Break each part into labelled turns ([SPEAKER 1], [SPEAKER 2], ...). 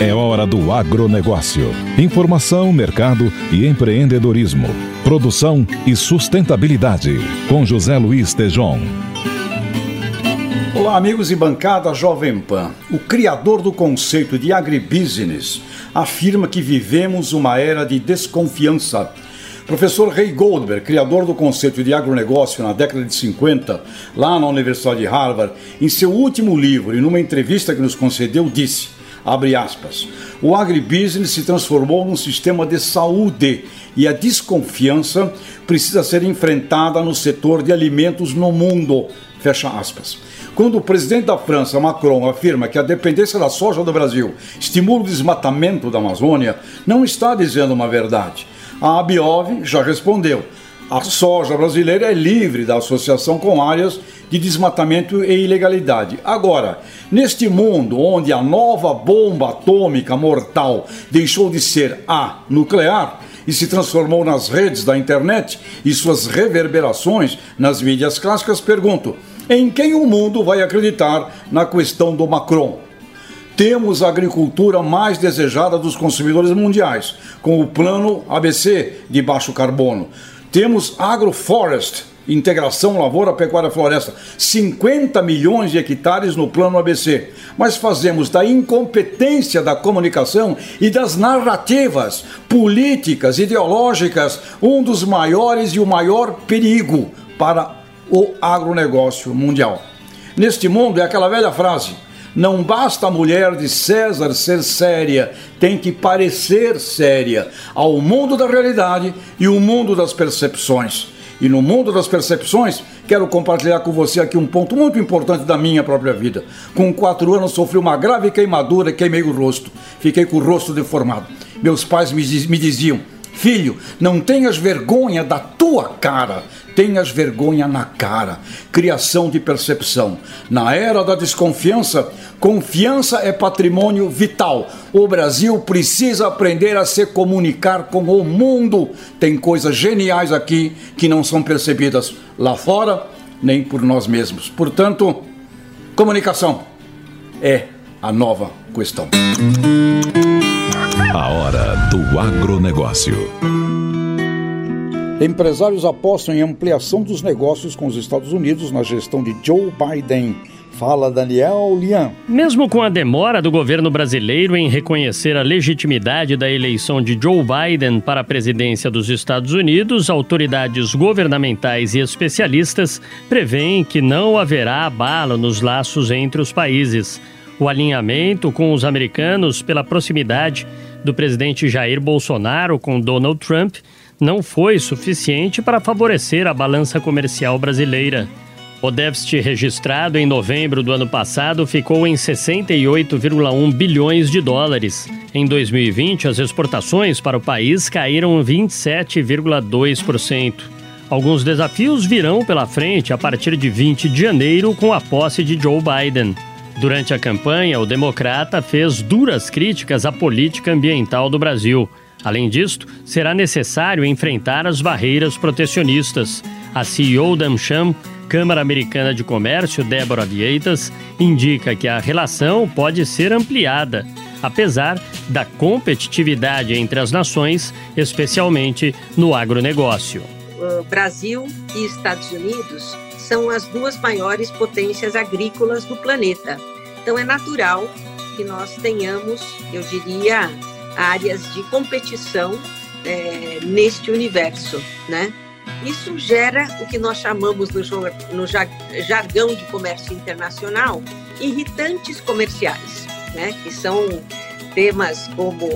[SPEAKER 1] É hora do agronegócio. Informação, mercado e empreendedorismo. Produção e sustentabilidade. Com José Luiz Tejon.
[SPEAKER 2] Olá, amigos e bancada Jovem Pan. O criador do conceito de agribusiness afirma que vivemos uma era de desconfiança. Professor Ray Goldberg, criador do conceito de agronegócio na década de 50, lá na Universidade de Harvard, em seu último livro e numa entrevista que nos concedeu, disse: abre aspas, o agribusiness se transformou num sistema de saúde e a desconfiança precisa ser enfrentada no setor de alimentos no mundo. Fecha aspas. Quando o presidente da França, Macron, afirma que a dependência da soja do Brasil estimula o desmatamento da Amazônia, não está dizendo uma verdade. A Abiov já respondeu. A soja brasileira é livre da associação com áreas de desmatamento e ilegalidade. Agora, neste mundo onde a nova bomba atômica mortal deixou de ser a nuclear e se transformou nas redes da internet e suas reverberações nas mídias clássicas, pergunto: em quem o mundo vai acreditar na questão do Macron? Temos a agricultura mais desejada dos consumidores mundiais, com o plano ABC de baixo carbono. Temos agroforest, integração lavoura, pecuária, floresta, 50 milhões de hectares no plano ABC. Mas fazemos da incompetência da comunicação e das narrativas políticas, ideológicas, um dos maiores e o maior perigo para o agronegócio mundial. Neste mundo é aquela velha frase: não basta a mulher de César ser séria, tem que parecer séria ao mundo da realidade e o mundo das percepções. E no mundo das percepções, quero compartilhar com você aqui um ponto muito importante da minha própria vida. Com quatro anos, sofri uma grave queimadura e queimei o rosto. Fiquei com o rosto deformado. Meus pais me, me diziam: Filho, não tenhas vergonha da tua cara, tenhas vergonha na cara. Criação de percepção. Na era da desconfiança, confiança é patrimônio vital. O Brasil precisa aprender a se comunicar com o mundo. Tem coisas geniais aqui que não são percebidas lá fora nem por nós mesmos. Portanto, comunicação é a nova questão.
[SPEAKER 1] A hora do agronegócio.
[SPEAKER 2] Empresários apostam em ampliação dos negócios com os Estados Unidos na gestão de Joe Biden. Fala Daniel Lian.
[SPEAKER 3] Mesmo com a demora do governo brasileiro em reconhecer a legitimidade da eleição de Joe Biden para a presidência dos Estados Unidos, autoridades governamentais e especialistas preveem que não haverá abalo nos laços entre os países. O alinhamento com os americanos pela proximidade do presidente Jair Bolsonaro com Donald Trump não foi suficiente para favorecer a balança comercial brasileira. O déficit registrado em novembro do ano passado ficou em 68,1 bilhões de dólares. Em 2020, as exportações para o país caíram 27,2%. Alguns desafios virão pela frente a partir de 20 de janeiro com a posse de Joe Biden. Durante a campanha, o democrata fez duras críticas à política ambiental do Brasil. Além disto, será necessário enfrentar as barreiras protecionistas. A CEO da AmCham, Câmara Americana de Comércio, Débora Vieitas, indica que a relação pode ser ampliada, apesar da competitividade entre as nações, especialmente no agronegócio.
[SPEAKER 4] Brasil e Estados Unidos são as duas maiores potências agrícolas do planeta. Então é natural que nós tenhamos, eu diria, áreas de competição é, neste universo, né? Isso gera o que nós chamamos no, no jargão de comércio internacional irritantes comerciais, né? Que são temas como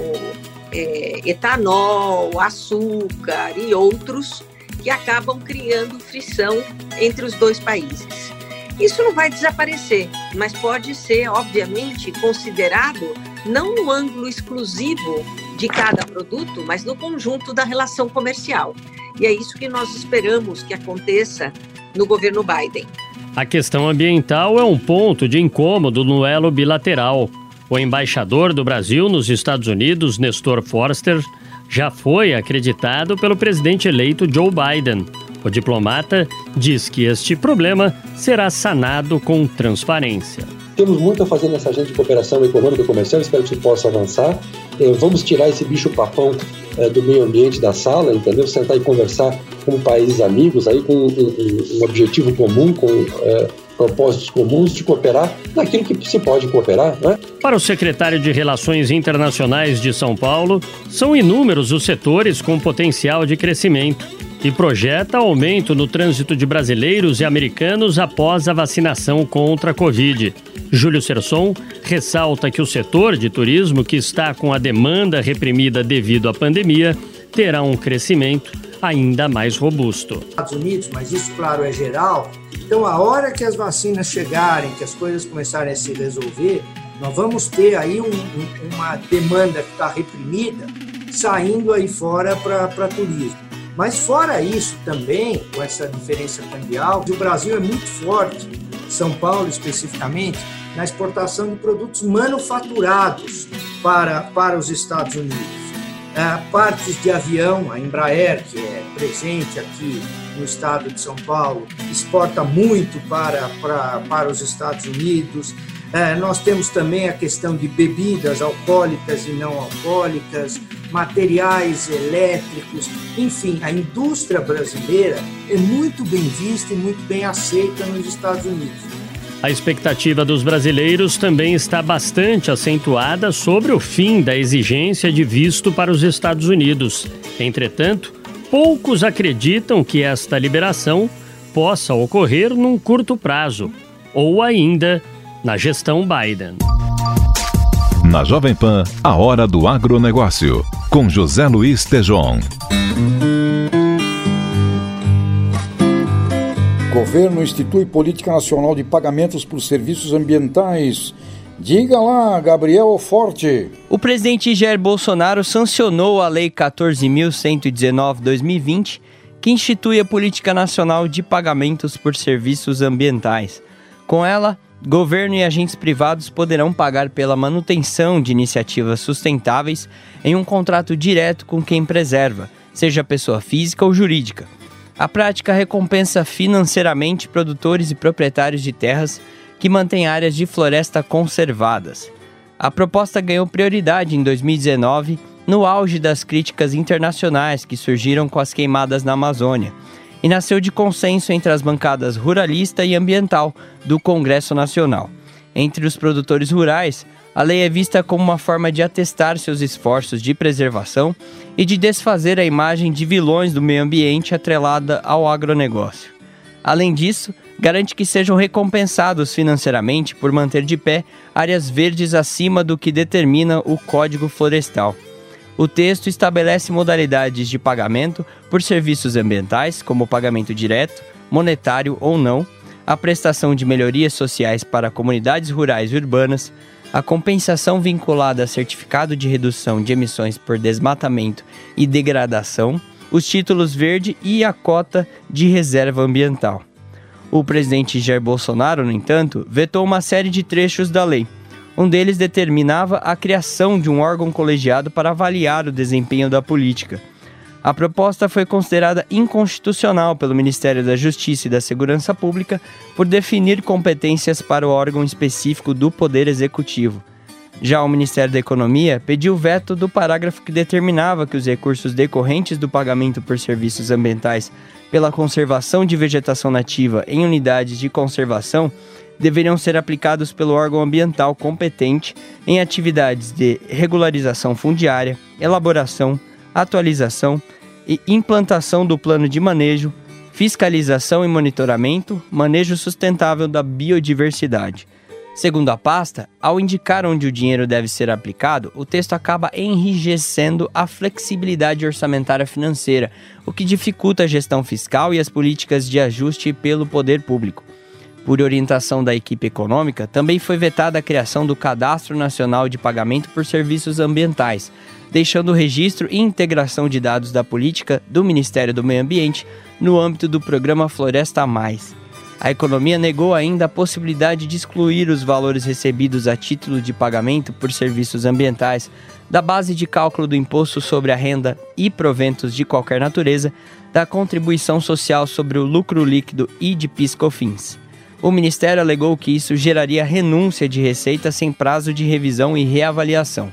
[SPEAKER 4] é, etanol, açúcar e outros que acabam criando frição entre os dois países. Isso não vai desaparecer, mas pode ser, obviamente, considerado não no ângulo exclusivo de cada produto, mas no conjunto da relação comercial. E é isso que nós esperamos que aconteça no governo Biden.
[SPEAKER 3] A questão ambiental é um ponto de incômodo no elo bilateral. O embaixador do Brasil nos Estados Unidos, Nestor Forster, já foi acreditado pelo presidente eleito Joe Biden. O diplomata diz que este problema será sanado com transparência.
[SPEAKER 5] Temos muito a fazer nessa agenda de cooperação econômica e comercial, espero que possa avançar. Eh, vamos tirar esse bicho-papão eh, do meio ambiente da sala, entendeu? Sentar e conversar com países amigos, aí com um, objetivo comum, com é, propósitos comuns de cooperar naquilo que se pode cooperar. Né?
[SPEAKER 3] Para o secretário de Relações Internacionais de São Paulo, são inúmeros os setores com potencial de crescimento e projeta aumento no trânsito de brasileiros e americanos após a vacinação contra a Covid. Júlio Serson ressalta que o setor de turismo, que está com a demanda reprimida devido à pandemia, terá um crescimento ainda mais robusto.
[SPEAKER 6] Estados Unidos, mas isso, claro, é geral. Então, a hora que as vacinas chegarem, que as coisas começarem a se resolver, nós vamos ter aí um, um, uma demanda que está reprimida saindo aí fora para turismo. Mas fora isso também, com essa diferença cambial, o Brasil é muito forte, São Paulo especificamente, na exportação de produtos manufaturados para, para os Estados Unidos. Partes de avião, a Embraer, que é presente aqui no estado de São Paulo, exporta muito para, para, para os Estados Unidos. É, nós temos também a questão de bebidas alcoólicas e não alcoólicas, materiais elétricos, enfim, a indústria brasileira é muito bem vista e muito bem aceita nos Estados Unidos.
[SPEAKER 3] A expectativa dos brasileiros também está bastante acentuada sobre o fim da exigência de visto para os Estados Unidos. Entretanto, poucos acreditam que esta liberação possa ocorrer num curto prazo, ou ainda na gestão Biden.
[SPEAKER 1] Na Jovem Pan, a hora do agronegócio com José Luiz Tejon.
[SPEAKER 2] Governo institui política nacional de pagamentos por serviços ambientais. Diga lá, Gabriel Forte.
[SPEAKER 7] O presidente Jair Bolsonaro sancionou a Lei 14.119-2020, que institui a Política Nacional de Pagamentos por Serviços Ambientais. Com ela, governo e agentes privados poderão pagar pela manutenção de iniciativas sustentáveis em um contrato direto com quem preserva, seja pessoa física ou jurídica. A prática recompensa financeiramente produtores e proprietários de terras que mantêm áreas de floresta conservadas. A proposta ganhou prioridade em 2019, no auge das críticas internacionais que surgiram com as queimadas na Amazônia e nasceu de consenso entre as bancadas ruralista e ambiental do Congresso Nacional. Entre os produtores rurais, a lei é vista como uma forma de atestar seus esforços de preservação e de desfazer a imagem de vilões do meio ambiente atrelada ao agronegócio. Além disso, garante que sejam recompensados financeiramente por manter de pé áreas verdes acima do que determina o Código Florestal. O texto estabelece modalidades de pagamento por serviços ambientais, como pagamento direto, monetário ou não, a prestação de melhorias sociais para comunidades rurais e urbanas, a compensação vinculada a certificado de redução de emissões por desmatamento e degradação, os títulos verde e a cota de reserva ambiental. O presidente Jair Bolsonaro, no entanto, vetou uma série de trechos da lei um deles determinava a criação de um órgão colegiado para avaliar o desempenho da política. A proposta foi considerada inconstitucional pelo Ministério da Justiça e da Segurança Pública por definir competências para o órgão específico do Poder Executivo. Já o Ministério da Economia pediu veto do parágrafo que determinava que os recursos decorrentes do pagamento por serviços ambientais pela conservação de vegetação nativa em unidades de conservação deveriam ser aplicados pelo órgão ambiental competente em atividades de regularização fundiária, elaboração, atualização e implantação do plano de manejo, fiscalização e monitoramento, manejo sustentável da biodiversidade. Segundo a pasta, ao indicar onde o dinheiro deve ser aplicado, o texto acaba enrijecendo a flexibilidade orçamentária financeira, o que dificulta a gestão fiscal e as políticas de ajuste pelo poder público. Por orientação da equipe econômica, também foi vetada a criação do Cadastro Nacional de Pagamento por Serviços Ambientais, deixando o registro e integração de dados da política do Ministério do Meio Ambiente no âmbito do programa Floresta Mais. A economia negou ainda a possibilidade de excluir os valores recebidos a título de pagamento por serviços ambientais da base de cálculo do imposto sobre a renda e proventos de qualquer natureza, da contribuição social sobre o lucro líquido e de piscofins. O Ministério alegou que isso geraria renúncia de receita sem prazo de revisão e reavaliação.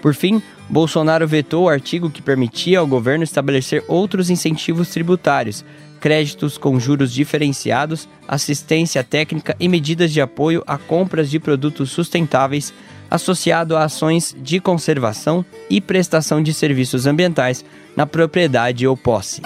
[SPEAKER 7] Por fim, Bolsonaro vetou o artigo que permitia ao governo estabelecer outros incentivos tributários, créditos com juros diferenciados, assistência técnica e medidas de apoio a compras de produtos sustentáveis associado a ações de conservação e prestação de serviços ambientais na propriedade ou posse.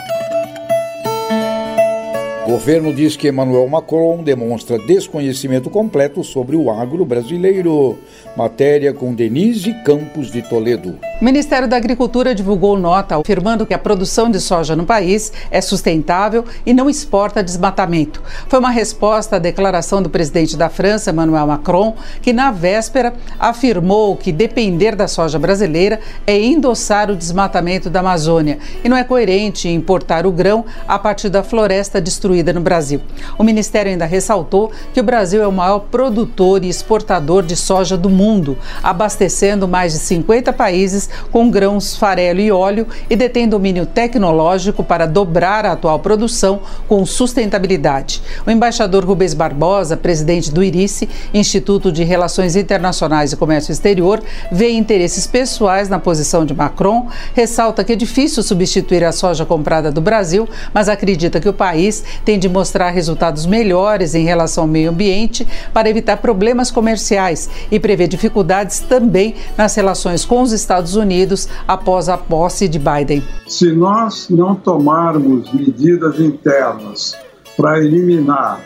[SPEAKER 2] Governo diz que Emmanuel Macron demonstra desconhecimento completo sobre o agro brasileiro. Matéria com Denise Campos de Toledo.
[SPEAKER 8] O Ministério da Agricultura divulgou nota afirmando que a produção de soja no país é sustentável e não exporta desmatamento. Foi uma resposta à declaração do presidente da França, Emmanuel Macron, que na véspera afirmou que depender da soja brasileira é endossar o desmatamento da Amazônia e não é coerente importar o grão a partir da floresta destruída no Brasil. O ministério ainda ressaltou que o Brasil é o maior produtor e exportador de soja do mundo, abastecendo mais de 50 países com grãos, farelo e óleo e detém domínio tecnológico para dobrar a atual produção com sustentabilidade. O embaixador Rubens Barbosa, presidente do IRICE, Instituto de Relações Internacionais e Comércio Exterior, vê interesses pessoais na posição de Macron, ressalta que é difícil substituir a soja comprada do Brasil, mas acredita que o país tem de mostrar resultados melhores em relação ao meio ambiente para evitar problemas comerciais e prevê dificuldades também nas relações com os Estados Unidos após a posse de Biden.
[SPEAKER 9] Se nós não tomarmos medidas internas para eliminar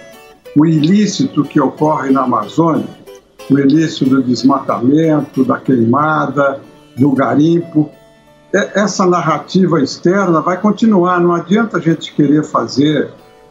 [SPEAKER 9] o ilícito que ocorre na Amazônia, o ilícito do desmatamento, da queimada, do garimpo, essa narrativa externa vai continuar. Não adianta a gente querer fazer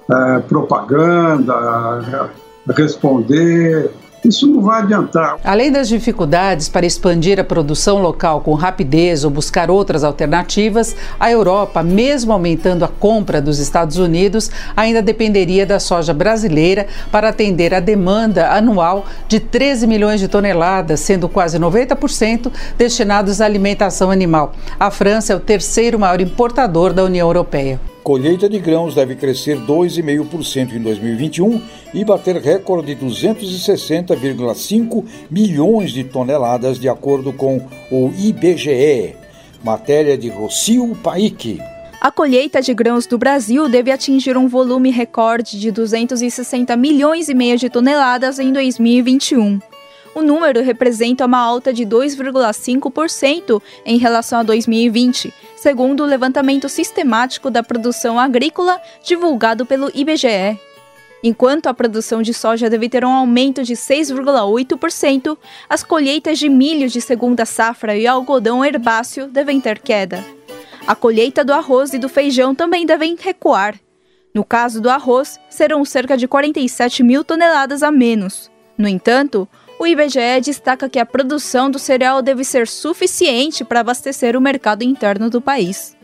[SPEAKER 9] é, propaganda, responder isso não vai adiantar.
[SPEAKER 8] Além das dificuldades para expandir a produção local com rapidez ou buscar outras alternativas, a Europa, mesmo aumentando a compra dos Estados Unidos, ainda dependeria da soja brasileira para atender a demanda anual de 13 milhões de toneladas, sendo quase 90% destinados à alimentação animal. A França é o terceiro maior importador da União Europeia
[SPEAKER 2] colheita de grãos deve crescer 2,5% em 2021 e bater recorde de 260,5 milhões de toneladas, de acordo com o IBGE. Matéria de Rocio Paik.
[SPEAKER 10] A colheita de grãos do Brasil deve atingir um volume recorde de 260 milhões e meio de toneladas em 2021. O número representa uma alta de 2,5% em relação a 2020, segundo o levantamento sistemático da produção agrícola divulgado pelo IBGE. Enquanto a produção de soja deve ter um aumento de 6,8%, as colheitas de milho de segunda safra e algodão herbáceo devem ter queda. A colheita do arroz e do feijão também devem recuar. No caso do arroz, serão cerca de 47 mil toneladas a menos. No entanto, o IBGE destaca que a produção do cereal deve ser suficiente para abastecer o mercado interno do país.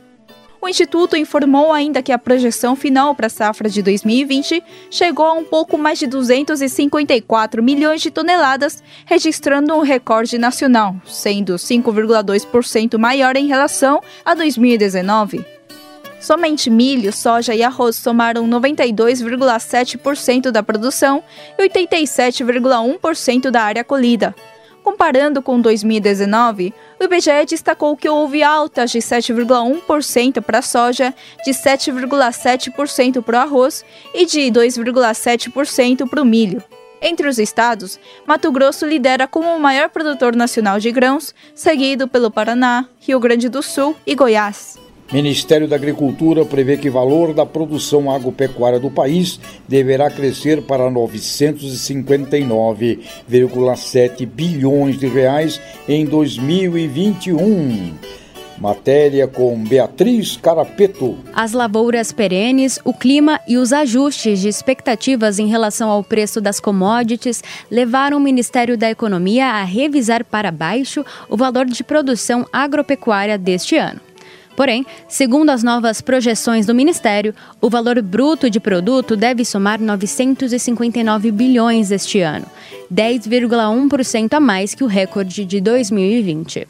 [SPEAKER 10] O Instituto informou ainda que a projeção final para a safra de 2020 chegou a um pouco mais de 254 milhões de toneladas, registrando um recorde nacional, sendo 5,2% maior em relação a 2019. Somente milho, soja e arroz somaram 92,7% da produção e 87,1% da área colhida. Comparando com 2019, o IBGE destacou que houve altas de 7,1% para a soja, de 7,7% para o arroz e de 2,7% para o milho. Entre os estados, Mato Grosso lidera como o maior produtor nacional de grãos, seguido pelo Paraná, Rio Grande do Sul e Goiás.
[SPEAKER 2] Ministério da Agricultura prevê que o valor da produção agropecuária do país deverá crescer para 959,7 bilhões de reais em 2021. Matéria com Beatriz Carapeto.
[SPEAKER 11] As lavouras perenes, o clima e os ajustes de expectativas em relação ao preço das commodities levaram o Ministério da Economia a revisar para baixo o valor de produção agropecuária deste ano. Porém, segundo as novas projeções do Ministério, o valor bruto de produto deve somar 959 bilhões este ano, 10,1% a mais que o recorde de 2020.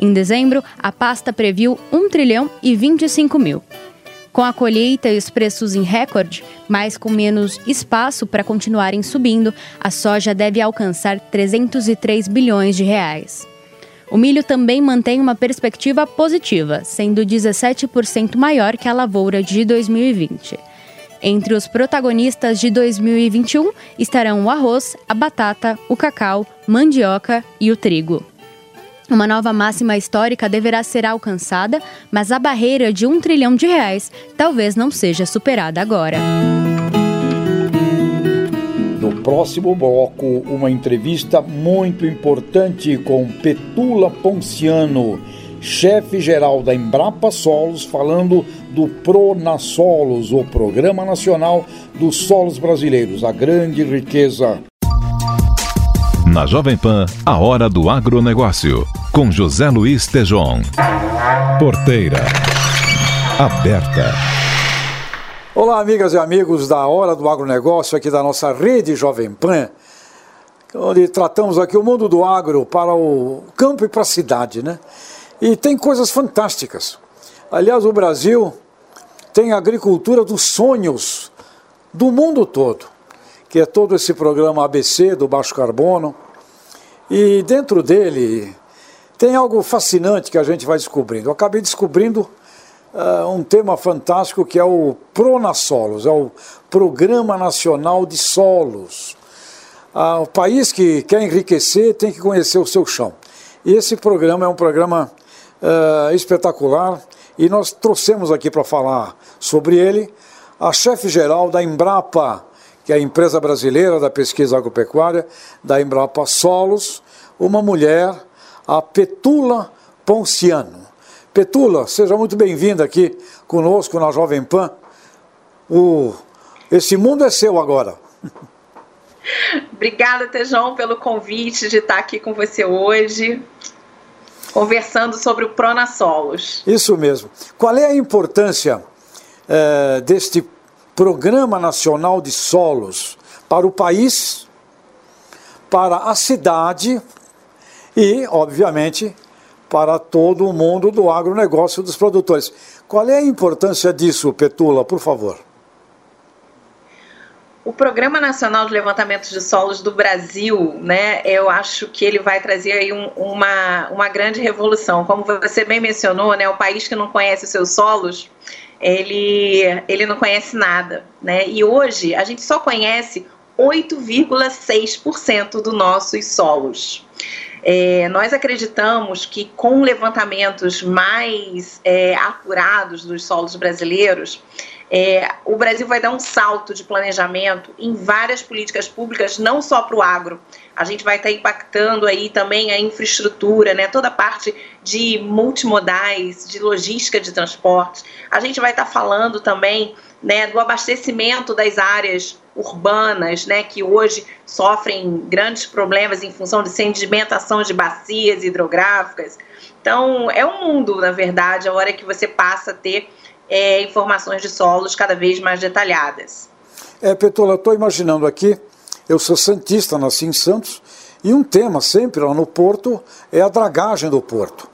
[SPEAKER 11] Em dezembro, a pasta previu 1 trilhão e 25 mil. Com a colheita e os preços em recorde, mas com menos espaço para continuarem subindo, a soja deve alcançar 303 bilhões de reais. O milho também mantém uma perspectiva positiva, sendo 17% maior que a lavoura de 2020. Entre os protagonistas de 2021 estarão o arroz, a batata, o cacau, mandioca e o trigo. Uma nova máxima histórica deverá ser alcançada, mas a barreira de um trilhão de reais talvez não seja superada agora.
[SPEAKER 2] Próximo bloco, uma entrevista muito importante com Petula Ponciano, chefe-geral da Embrapa Solos, falando do Pronasolos, o Programa Nacional dos Solos Brasileiros, a grande riqueza
[SPEAKER 1] na Jovem Pan, a hora do agronegócio, com José Luiz Tejon. Porteira. Aberta.
[SPEAKER 2] Olá, amigas e amigos da Hora do Agronegócio, aqui da nossa rede Jovem Pan, onde tratamos aqui o mundo do agro para o campo e para a cidade, né? E tem coisas fantásticas. Aliás, o Brasil tem a agricultura dos sonhos do mundo todo que é todo esse programa ABC do baixo carbono. E dentro dele tem algo fascinante que a gente vai descobrindo. Eu acabei descobrindo uh, um tema fantástico que é o Pronasolos, é o Programa Nacional de Solos. Uh, o país que quer enriquecer tem que conhecer o seu chão. Esse programa é um programa uh, espetacular e nós trouxemos aqui para falar sobre ele a chefe-geral da Embrapa, que é a empresa brasileira da pesquisa agropecuária, da Embrapa Solos, uma mulher, a Petula Ponciano. Petula, seja muito bem-vinda aqui conosco na Jovem Pan. O, esse mundo é seu agora.
[SPEAKER 12] Obrigada, Tejão, pelo convite de estar aqui com você hoje, conversando sobre o Prona Solos.
[SPEAKER 2] Isso mesmo. Qual é a importância é, deste Programa Nacional de Solos para o país, para a cidade e, obviamente, para todo o mundo do agronegócio dos produtores. Qual é a importância disso, Petula, por favor?
[SPEAKER 12] O Programa Nacional de Levantamento de Solos do Brasil, né, eu acho que ele vai trazer aí um, uma, uma grande revolução. Como você bem mencionou, né, o país que não conhece os seus solos, ele, ele não conhece nada, né? E hoje a gente só conhece 8,6% dos nossos solos. É, nós acreditamos que com levantamentos mais é, apurados dos solos brasileiros, é, o Brasil vai dar um salto de planejamento em várias políticas públicas, não só para o agro. A gente vai estar impactando aí também a infraestrutura, né, toda a parte de multimodais, de logística de transporte. A gente vai estar falando também né, do abastecimento das áreas urbanas, né, que hoje sofrem grandes problemas em função de sedimentação de bacias hidrográficas. Então, é um mundo, na verdade, a hora que você passa a ter é, informações de solos cada vez mais detalhadas.
[SPEAKER 2] É, Petola, estou imaginando aqui, eu sou santista, nasci em Santos, e um tema sempre lá no porto é a dragagem do porto.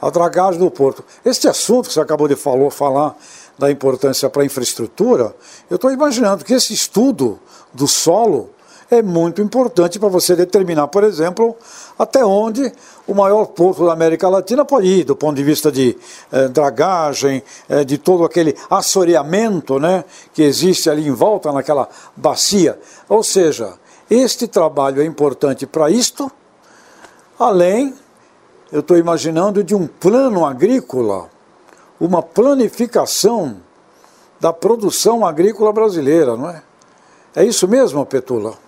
[SPEAKER 2] A dragagem do porto. Este assunto que você acabou de falou, falar da importância para a infraestrutura, eu estou imaginando que esse estudo do solo é muito importante para você determinar, por exemplo, até onde o maior porto da América Latina pode ir, do ponto de vista de eh, dragagem, eh, de todo aquele assoreamento né, que existe ali em volta naquela bacia. Ou seja, este trabalho é importante para isto, além, eu estou imaginando, de um plano agrícola, uma planificação da produção agrícola brasileira, não é? É isso mesmo, Petula?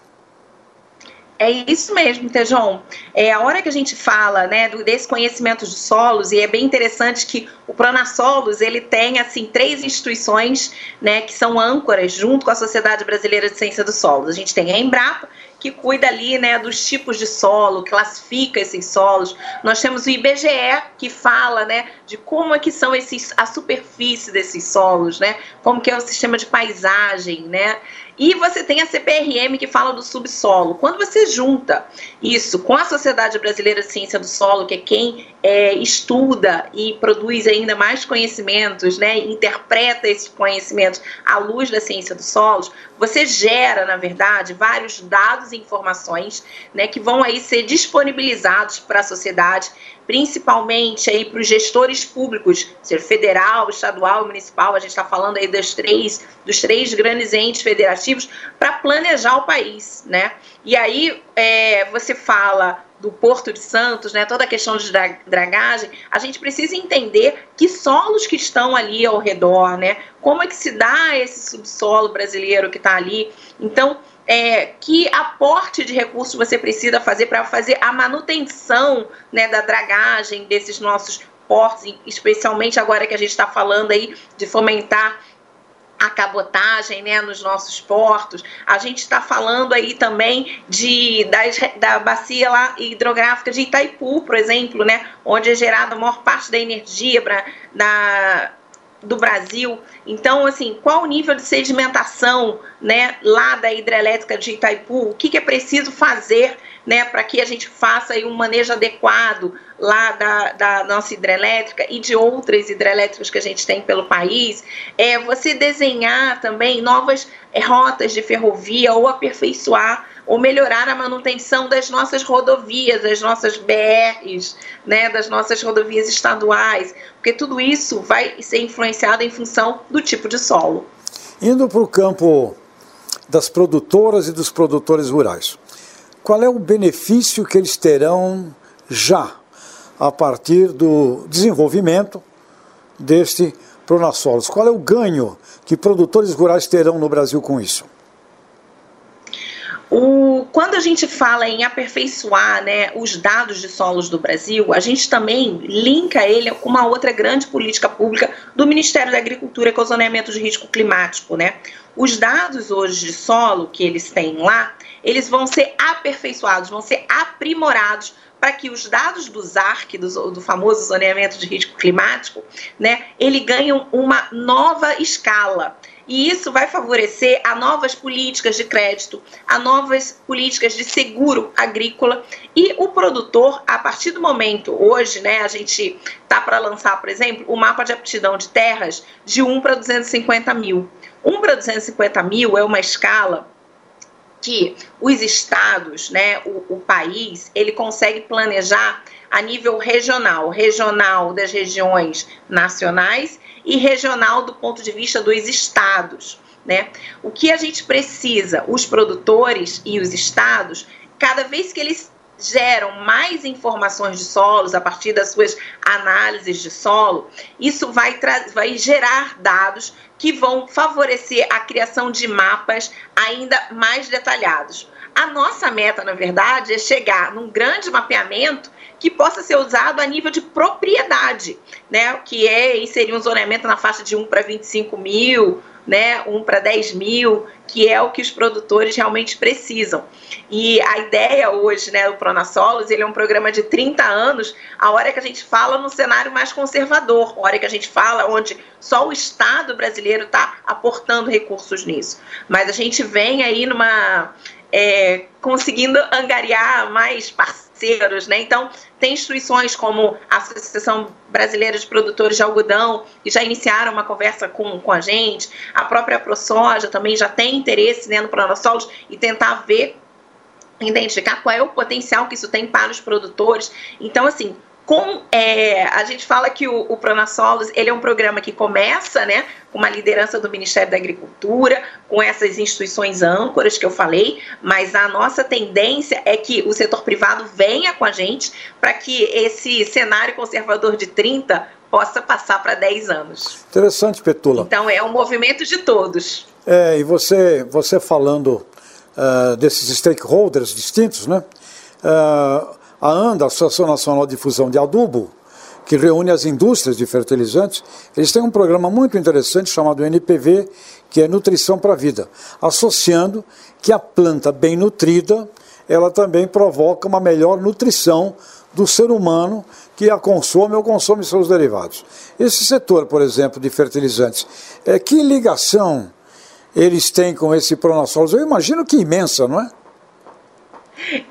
[SPEAKER 12] É isso mesmo, Tejon. É a hora que a gente fala, né, do, desse conhecimento de solos e é bem interessante que o Pronasolos ele tem assim três instituições, né, que são âncoras junto com a Sociedade Brasileira de Ciência dos Solos. A gente tem a Embrapa, que cuida ali, né, dos tipos de solo, classifica esses solos. Nós temos o IBGE que fala, né, de como é que são esses a superfície desses solos, né? Como que é o sistema de paisagem, né? E você tem a CPRM que fala do subsolo. Quando você junta isso com a Sociedade Brasileira de Ciência do Solo, que é quem é, estuda e produz ainda mais conhecimentos, né, interpreta esses conhecimentos à luz da ciência dos solos, você gera, na verdade, vários dados e informações né, que vão aí ser disponibilizados para a sociedade principalmente aí para os gestores públicos, ser federal, estadual, municipal, a gente está falando aí dos três, dos três grandes entes federativos, para planejar o país, né? E aí é, você fala do Porto de Santos, né, toda a questão de dragagem, a gente precisa entender que solos que estão ali ao redor, né, como é que se dá esse subsolo brasileiro que está ali. Então, é, que aporte de recursos você precisa fazer para fazer a manutenção né, da dragagem desses nossos portos, especialmente agora que a gente está falando aí de fomentar a cabotagem né, nos nossos portos. A gente está falando aí também de, das, da bacia lá hidrográfica de Itaipu, por exemplo, né, onde é gerada a maior parte da energia pra, da, do Brasil. Então, assim, qual o nível de sedimentação, né, lá da hidrelétrica de Itaipu? O que, que é preciso fazer, né, para que a gente faça aí um manejo adequado lá da, da nossa hidrelétrica e de outras hidrelétricas que a gente tem pelo país? É você desenhar também novas rotas de ferrovia ou aperfeiçoar ou melhorar a manutenção das nossas rodovias, das nossas BRs, né, das nossas rodovias estaduais, porque tudo isso vai ser influenciado em função do tipo de solo.
[SPEAKER 2] Indo para o campo das produtoras e dos produtores rurais, qual é o benefício que eles terão já a partir do desenvolvimento deste Pronassolos? Qual é o ganho que produtores rurais terão no Brasil com isso?
[SPEAKER 12] O, quando a gente fala em aperfeiçoar né, os dados de solos do Brasil, a gente também linka ele com uma outra grande política pública do Ministério da Agricultura, que é o de risco climático. Né? Os dados hoje de solo que eles têm lá, eles vão ser aperfeiçoados, vão ser aprimorados para que os dados do ZARC, do, do, famoso zoneamento de risco climático, né, ele ganham uma nova escala. E isso vai favorecer a novas políticas de crédito, a novas políticas de seguro agrícola. E o produtor, a partir do momento, hoje, né, a gente tá para lançar, por exemplo, o mapa de aptidão de terras de 1 para 250 mil. 1 para 250 mil é uma escala que os estados, né, o, o país, ele consegue planejar a nível regional, regional das regiões nacionais e regional do ponto de vista dos estados. Né? O que a gente precisa, os produtores e os estados, cada vez que eles geram mais informações de solos a partir das suas análises de solo, isso vai, vai gerar dados que vão favorecer a criação de mapas ainda mais detalhados. A nossa meta, na verdade, é chegar num grande mapeamento que possa ser usado a nível de propriedade, né? Que é inserir um zoneamento na faixa de 1 para 25 mil, né? 1 para 10 mil, que é o que os produtores realmente precisam. E a ideia hoje, né, do Pronasolos, ele é um programa de 30 anos, a hora que a gente fala num cenário mais conservador, a hora que a gente fala onde só o Estado brasileiro está aportando recursos nisso. Mas a gente vem aí numa é, conseguindo angariar mais parceiros, né? Então, tem instituições como a Associação Brasileira de Produtores de Algodão, que já iniciaram uma conversa com, com a gente, a própria ProSoja também já tem interesse né, no Pronossolos e tentar ver, identificar qual é o potencial que isso tem para os produtores. Então, assim, com é, a gente fala que o, o Pronasolos ele é um programa que começa né, com uma liderança do Ministério da Agricultura, com essas instituições âncoras que eu falei, mas a nossa tendência é que o setor privado venha com a gente para que esse cenário conservador de 30 possa passar para 10 anos.
[SPEAKER 2] Interessante, Petula.
[SPEAKER 12] Então é um movimento de todos.
[SPEAKER 2] É, e você, você falando uh, desses stakeholders distintos, né? Uh, a ANDA, Associação Nacional de Difusão de Adubo, que reúne as indústrias de fertilizantes, eles têm um programa muito interessante chamado NPV, que é Nutrição para a Vida, associando que a planta bem nutrida, ela também provoca uma melhor nutrição do ser humano que a consome ou consome seus derivados. Esse setor, por exemplo, de fertilizantes, é, que ligação eles têm com esse Pronasolos? Eu imagino que imensa, não é?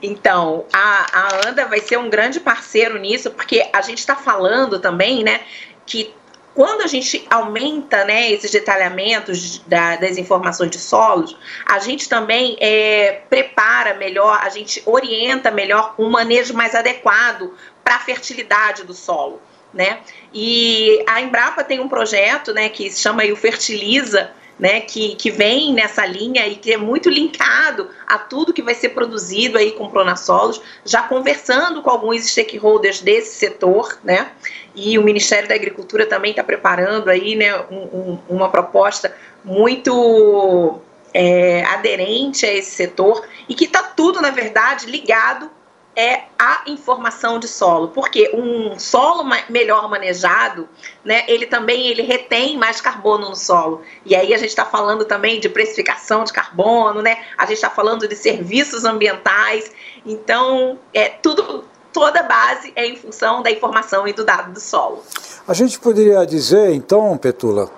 [SPEAKER 12] Então, a, a ANDA vai ser um grande parceiro nisso, porque a gente está falando também, né, que quando a gente aumenta né, esses detalhamentos da, das informações de solos, a gente também é, prepara melhor, a gente orienta melhor um manejo mais adequado para a fertilidade do solo. Né? E a Embrapa tem um projeto né, que se chama o Fertiliza, né, que, que vem nessa linha e que é muito linkado a tudo que vai ser produzido aí com Pronasolos, já conversando com alguns stakeholders desse setor, né, e o Ministério da Agricultura também está preparando aí, né, um, um, uma proposta muito é, aderente a esse setor e que está tudo, na verdade, ligado é a informação de solo, porque um solo melhor manejado, né, ele também ele retém mais carbono no solo. E aí a gente está falando também de precificação de carbono, né? A gente está falando de serviços ambientais. Então, é tudo toda a base é em função da informação e do dado do solo.
[SPEAKER 2] A gente poderia dizer, então, Petula,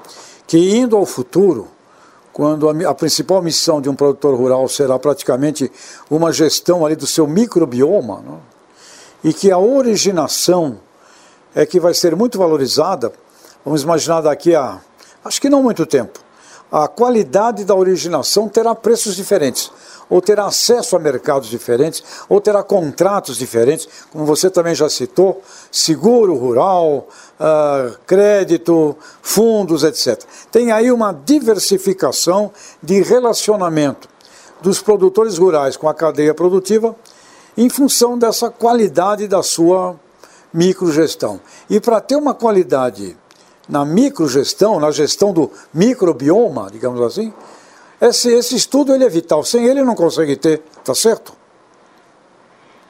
[SPEAKER 2] que indo ao futuro, quando a, a, principal missão de um produtor rural será praticamente uma gestão ali do seu microbioma, né? e que a originação é que vai ser muito valorizada, vamos imaginar daqui a, acho que não muito tempo, a qualidade da originação terá preços diferentes ou terá acesso a mercados diferentes, ou terá contratos diferentes, como você também já citou, seguro rural, uh, crédito, fundos, etc. Tem aí uma diversificação de relacionamento dos produtores rurais com a cadeia produtiva em função dessa qualidade da sua microgestão. E para ter uma qualidade na microgestão, na gestão do microbioma, digamos assim, esse, esse estudo ele é vital. Sem ele não consegue ter, tá certo?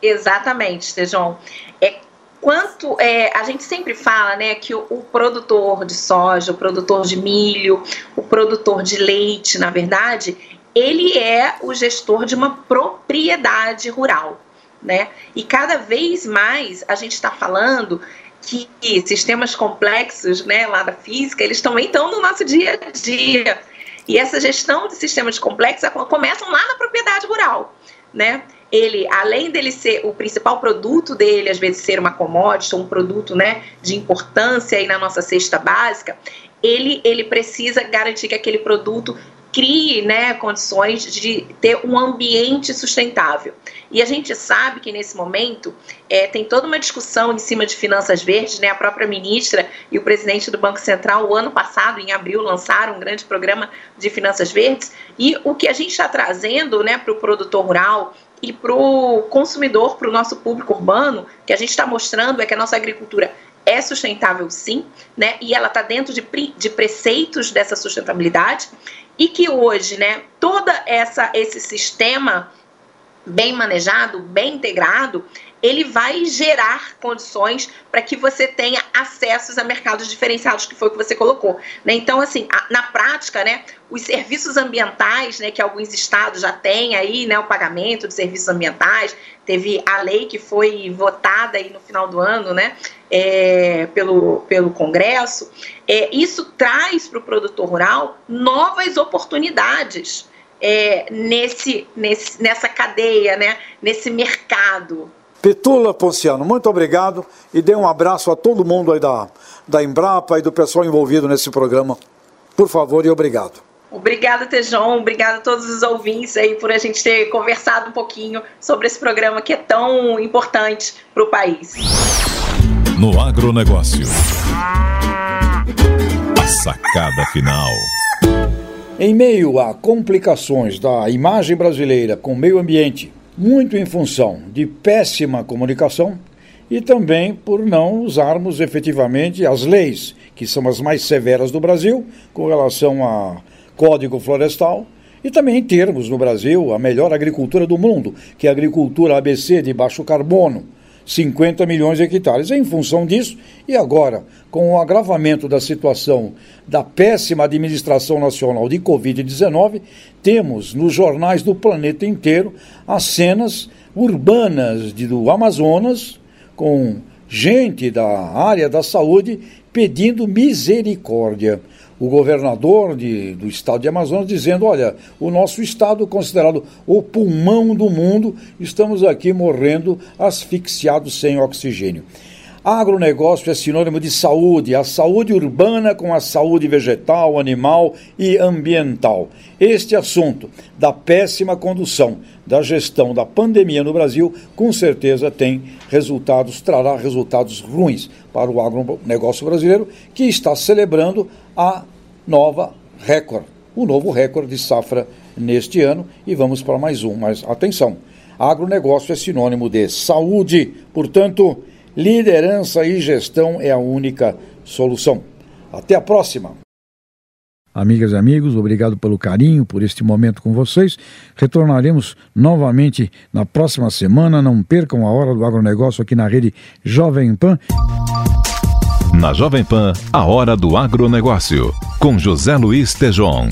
[SPEAKER 12] Exatamente, Sejão. É quanto é, a gente sempre fala, né, que o, o, produtor de soja, o produtor de milho, o produtor de leite, na verdade, ele é o gestor de uma propriedade rural, né? E cada vez mais a gente está falando que sistemas complexos, né, lá da física, eles também estão no nosso dia a dia. E essa gestão de sistemas complexos começam lá na propriedade rural, né? Ele, além dele ser o principal produto dele, às vezes ser uma commodity, um produto, né, de importância aí na nossa cesta básica, ele, ele precisa garantir que aquele produto crie né, condições de ter um ambiente sustentável. E a gente sabe que nesse momento é, tem toda uma discussão em cima de finanças verdes, né? A própria ministra e o presidente do Banco Central, o ano passado, em abril, lançaram um grande programa de finanças verdes. E o que a gente está trazendo né, para o produtor rural e para o consumidor, para o nosso público urbano, que a gente está mostrando é que a nossa agricultura é sustentável sim, né? E ela está dentro de, de preceitos dessa sustentabilidade e que hoje, né, toda essa esse sistema bem manejado, bem integrado, ele vai gerar condições para que você tenha acessos a mercados diferenciados, que foi o que você colocou. Né? Então, assim, a, na prática, né, os serviços ambientais, né, que alguns estados já têm aí, né, o pagamento de serviços ambientais, teve a lei que foi votada aí no final do ano, né, é, pelo, pelo Congresso, é, isso traz para o produtor rural novas oportunidades é, nesse, nesse, nessa cadeia, né, nesse mercado.
[SPEAKER 2] Petula Ponciano, muito obrigado e dê um abraço a todo mundo aí da, da Embrapa e do pessoal envolvido nesse programa. Por favor e obrigado.
[SPEAKER 12] Obrigada, Tejon. Obrigada a todos os ouvintes aí por a gente ter conversado um pouquinho sobre esse programa que é tão importante para o país.
[SPEAKER 1] No agronegócio. A sacada final.
[SPEAKER 2] Em meio a complicações da imagem brasileira com o meio ambiente, muito em função de péssima comunicação e também por não usarmos efetivamente as leis, que são as mais severas do Brasil, com relação a Código Florestal e também termos no Brasil a melhor agricultura do mundo, que é a agricultura ABC de baixo carbono. 50 milhões de hectares. Em função disso, e agora, com o agravamento da situação da péssima administração nacional de Covid-19, temos nos jornais do planeta inteiro as cenas urbanas de, do Amazonas, com gente da área da saúde pedindo misericórdia o governador de, do estado de Amazonas dizendo: olha, o nosso estado, considerado o pulmão do mundo, estamos aqui morrendo asfixiados sem oxigênio. Agronegócio é sinônimo de saúde, a saúde urbana com a saúde vegetal, animal e ambiental. Este assunto da péssima condução da gestão da pandemia no Brasil, com certeza tem resultados, trará resultados ruins para o agronegócio brasileiro, que está celebrando a nova recorde, o novo recorde de safra neste ano. E vamos para mais um, mas atenção, agronegócio é sinônimo de saúde, portanto Liderança e gestão é a única solução. Até a próxima.
[SPEAKER 13] Amigas e amigos, obrigado pelo carinho, por este momento com vocês. Retornaremos novamente na próxima semana. Não percam a hora do agronegócio aqui na rede Jovem Pan.
[SPEAKER 1] Na Jovem Pan, a hora do agronegócio, com José Luiz Tejon.